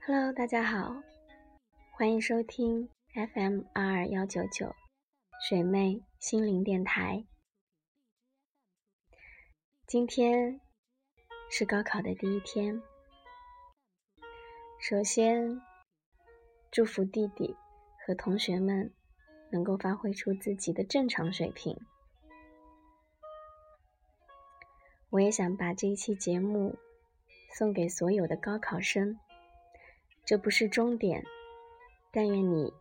Hello，大家好，欢迎收听 FM 二二幺九九水妹心灵电台。今天是高考的第一天，首先祝福弟弟和同学们能够发挥出自己的正常水平。我也想把这一期节目送给所有的高考生。这不是终点，但愿你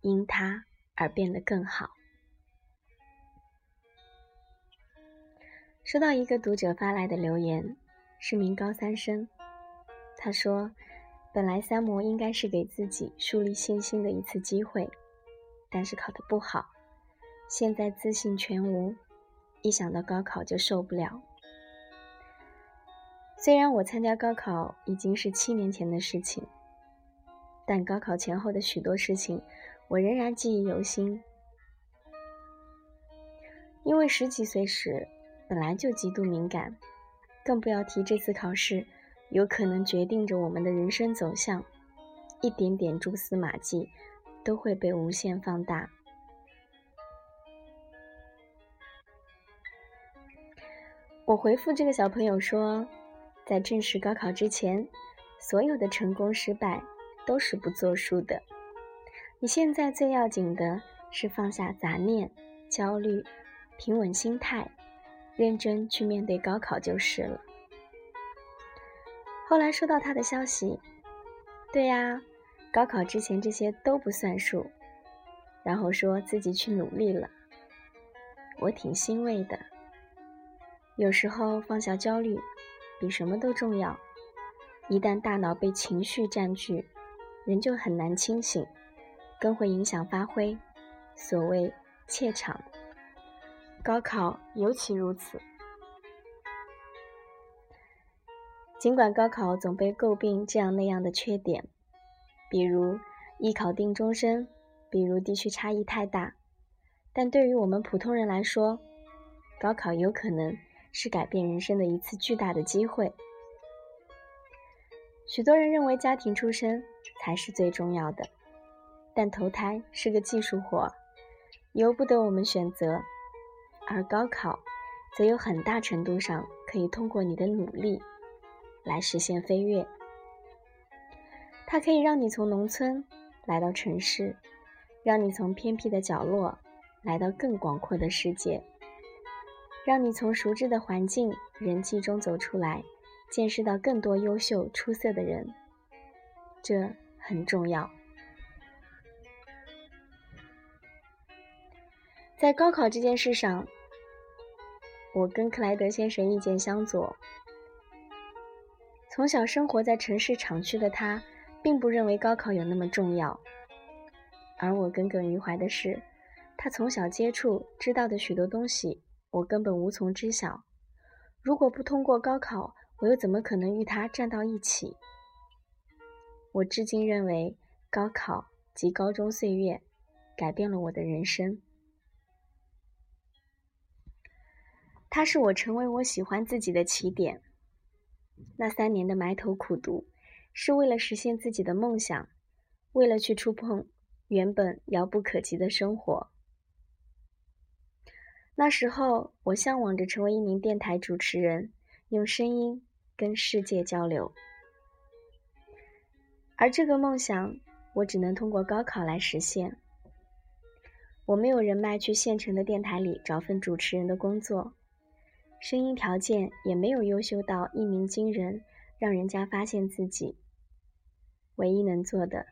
因它而变得更好。收到一个读者发来的留言，是名高三生。他说：“本来三模应该是给自己树立信心的一次机会，但是考得不好，现在自信全无，一想到高考就受不了。虽然我参加高考已经是七年前的事情。”但高考前后的许多事情，我仍然记忆犹新。因为十几岁时本来就极度敏感，更不要提这次考试有可能决定着我们的人生走向，一点点蛛丝马迹都会被无限放大。我回复这个小朋友说，在正式高考之前，所有的成功失败。都是不作数的。你现在最要紧的是放下杂念、焦虑，平稳心态，认真去面对高考就是了。后来收到他的消息，对呀，高考之前这些都不算数，然后说自己去努力了，我挺欣慰的。有时候放下焦虑，比什么都重要。一旦大脑被情绪占据，人就很难清醒，更会影响发挥。所谓怯场，高考尤其如此。尽管高考总被诟病这样那样的缺点，比如艺考定终身，比如地区差异太大，但对于我们普通人来说，高考有可能是改变人生的一次巨大的机会。许多人认为家庭出身。才是最重要的，但投胎是个技术活，由不得我们选择，而高考则有很大程度上可以通过你的努力来实现飞跃。它可以让你从农村来到城市，让你从偏僻的角落来到更广阔的世界，让你从熟知的环境人际中走出来，见识到更多优秀出色的人。这。很重要。在高考这件事上，我跟克莱德先生意见相左。从小生活在城市厂区的他，并不认为高考有那么重要。而我耿耿于怀的是，他从小接触知道的许多东西，我根本无从知晓。如果不通过高考，我又怎么可能与他站到一起？我至今认为，高考及高中岁月改变了我的人生。它是我成为我喜欢自己的起点。那三年的埋头苦读，是为了实现自己的梦想，为了去触碰原本遥不可及的生活。那时候，我向往着成为一名电台主持人，用声音跟世界交流。而这个梦想，我只能通过高考来实现。我没有人脉去县城的电台里找份主持人的工作，声音条件也没有优秀到一鸣惊人，让人家发现自己。唯一能做的，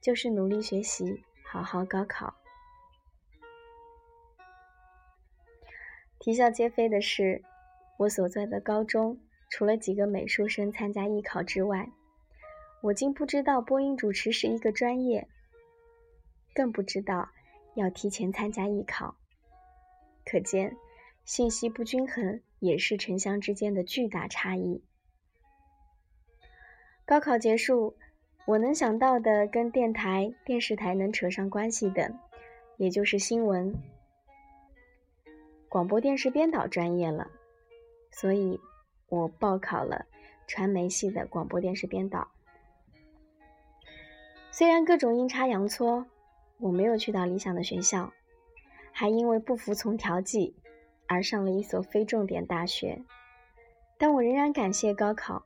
就是努力学习，好好高考。啼笑皆非的是，我所在的高中，除了几个美术生参加艺考之外，我竟不知道播音主持是一个专业，更不知道要提前参加艺考。可见，信息不均衡也是城乡之间的巨大差异。高考结束，我能想到的跟电台、电视台能扯上关系的，也就是新闻。广播电视编导专业了，所以我报考了传媒系的广播电视编导。虽然各种阴差阳错，我没有去到理想的学校，还因为不服从调剂而上了一所非重点大学，但我仍然感谢高考，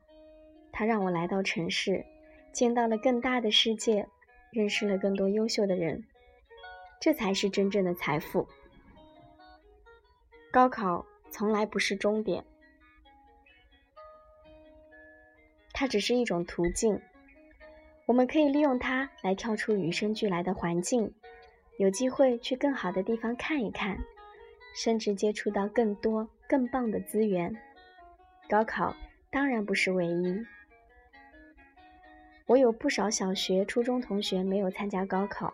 它让我来到城市，见到了更大的世界，认识了更多优秀的人。这才是真正的财富。高考从来不是终点，它只是一种途径。我们可以利用它来跳出与生俱来的环境，有机会去更好的地方看一看，甚至接触到更多更棒的资源。高考当然不是唯一。我有不少小学、初中同学没有参加高考。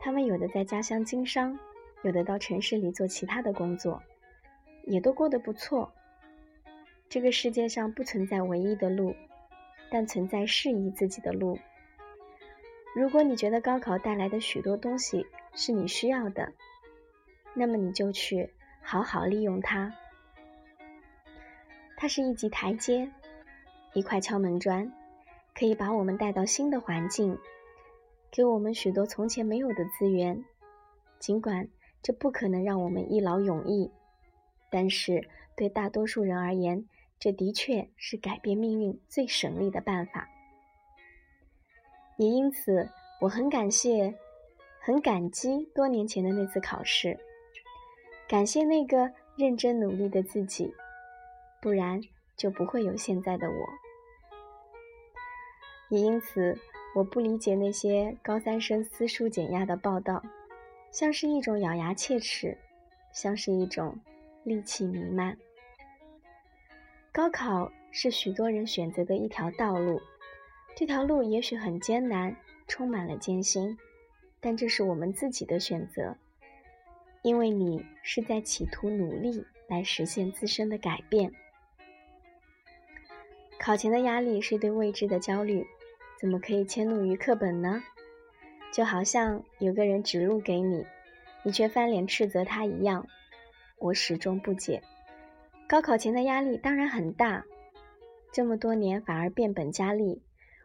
他们有的在家乡经商，有的到城市里做其他的工作，也都过得不错。这个世界上不存在唯一的路，但存在适宜自己的路。如果你觉得高考带来的许多东西是你需要的，那么你就去好好利用它。它是一级台阶，一块敲门砖，可以把我们带到新的环境。给我们许多从前没有的资源，尽管这不可能让我们一劳永逸，但是对大多数人而言，这的确是改变命运最省力的办法。也因此，我很感谢、很感激多年前的那次考试，感谢那个认真努力的自己，不然就不会有现在的我。也因此。我不理解那些高三生私塾减压的报道，像是一种咬牙切齿，像是一种戾气弥漫。高考是许多人选择的一条道路，这条路也许很艰难，充满了艰辛，但这是我们自己的选择，因为你是在企图努力来实现自身的改变。考前的压力是对未知的焦虑。怎么可以迁怒于课本呢？就好像有个人指路给你，你却翻脸斥责他一样。我始终不解。高考前的压力当然很大，这么多年反而变本加厉。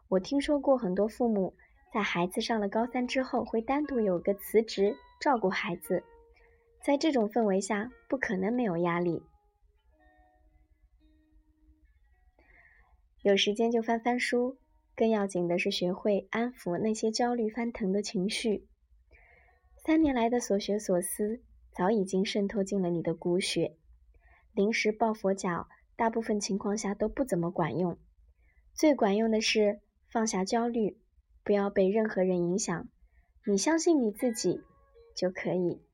我听说过很多父母在孩子上了高三之后，会单独有个辞职照顾孩子。在这种氛围下，不可能没有压力。有时间就翻翻书。更要紧的是，学会安抚那些焦虑翻腾的情绪。三年来的所学所思，早已经渗透进了你的骨血。临时抱佛脚，大部分情况下都不怎么管用。最管用的是放下焦虑，不要被任何人影响。你相信你自己，就可以。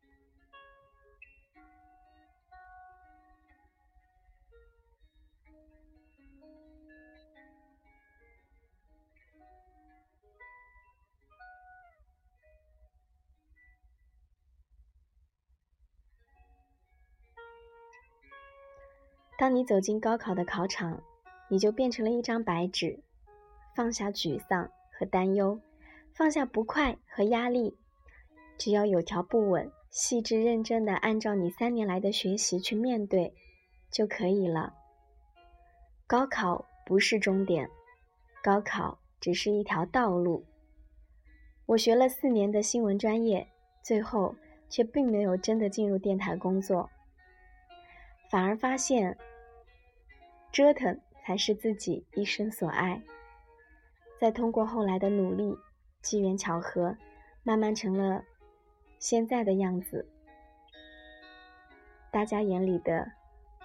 当你走进高考的考场，你就变成了一张白纸，放下沮丧和担忧，放下不快和压力，只要有条不紊、细致认真的按照你三年来的学习去面对，就可以了。高考不是终点，高考只是一条道路。我学了四年的新闻专业，最后却并没有真的进入电台工作，反而发现。折腾才是自己一生所爱。再通过后来的努力，机缘巧合，慢慢成了现在的样子。大家眼里的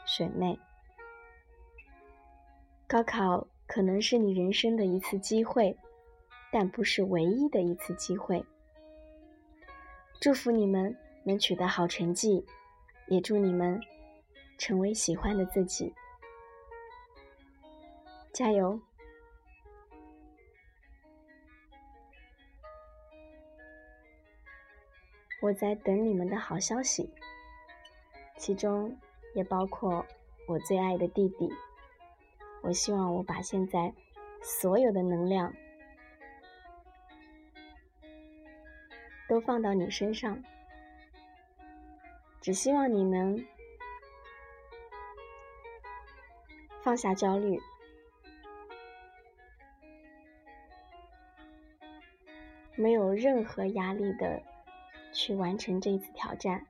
水妹。高考可能是你人生的一次机会，但不是唯一的一次机会。祝福你们能取得好成绩，也祝你们成为喜欢的自己。加油！我在等你们的好消息，其中也包括我最爱的弟弟。我希望我把现在所有的能量都放到你身上，只希望你能放下焦虑，没有任何压力的去完成这一次挑战。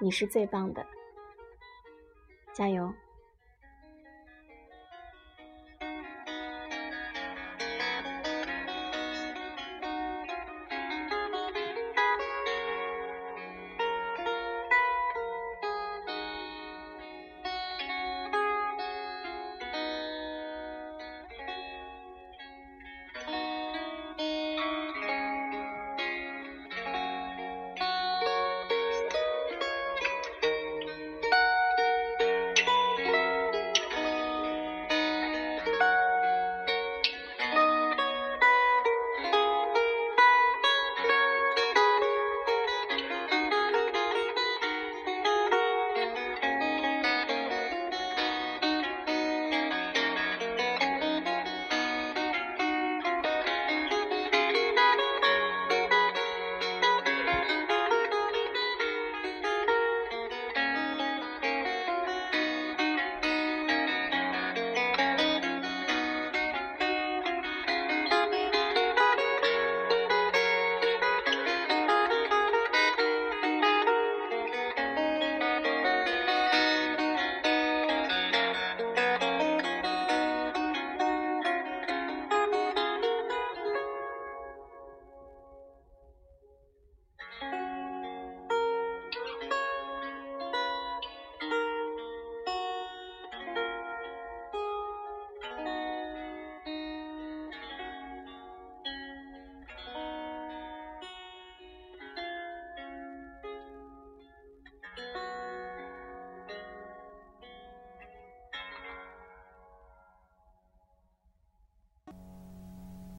你是最棒的，加油！